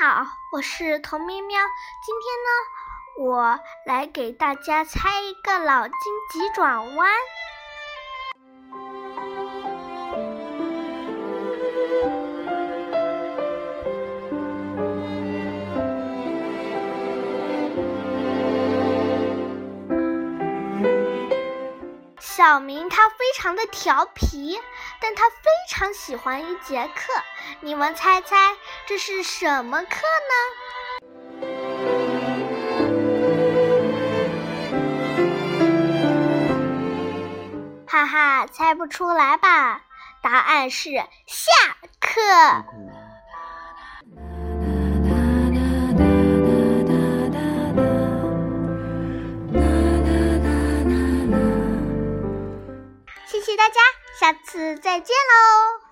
好，我是童喵喵。今天呢，我来给大家猜一个脑筋急转弯。小明他非常的调皮，但他非常喜欢一节课。你们猜猜这是什么课呢？哈哈，猜不出来吧？答案是下课。谢谢大家，下次再见喽。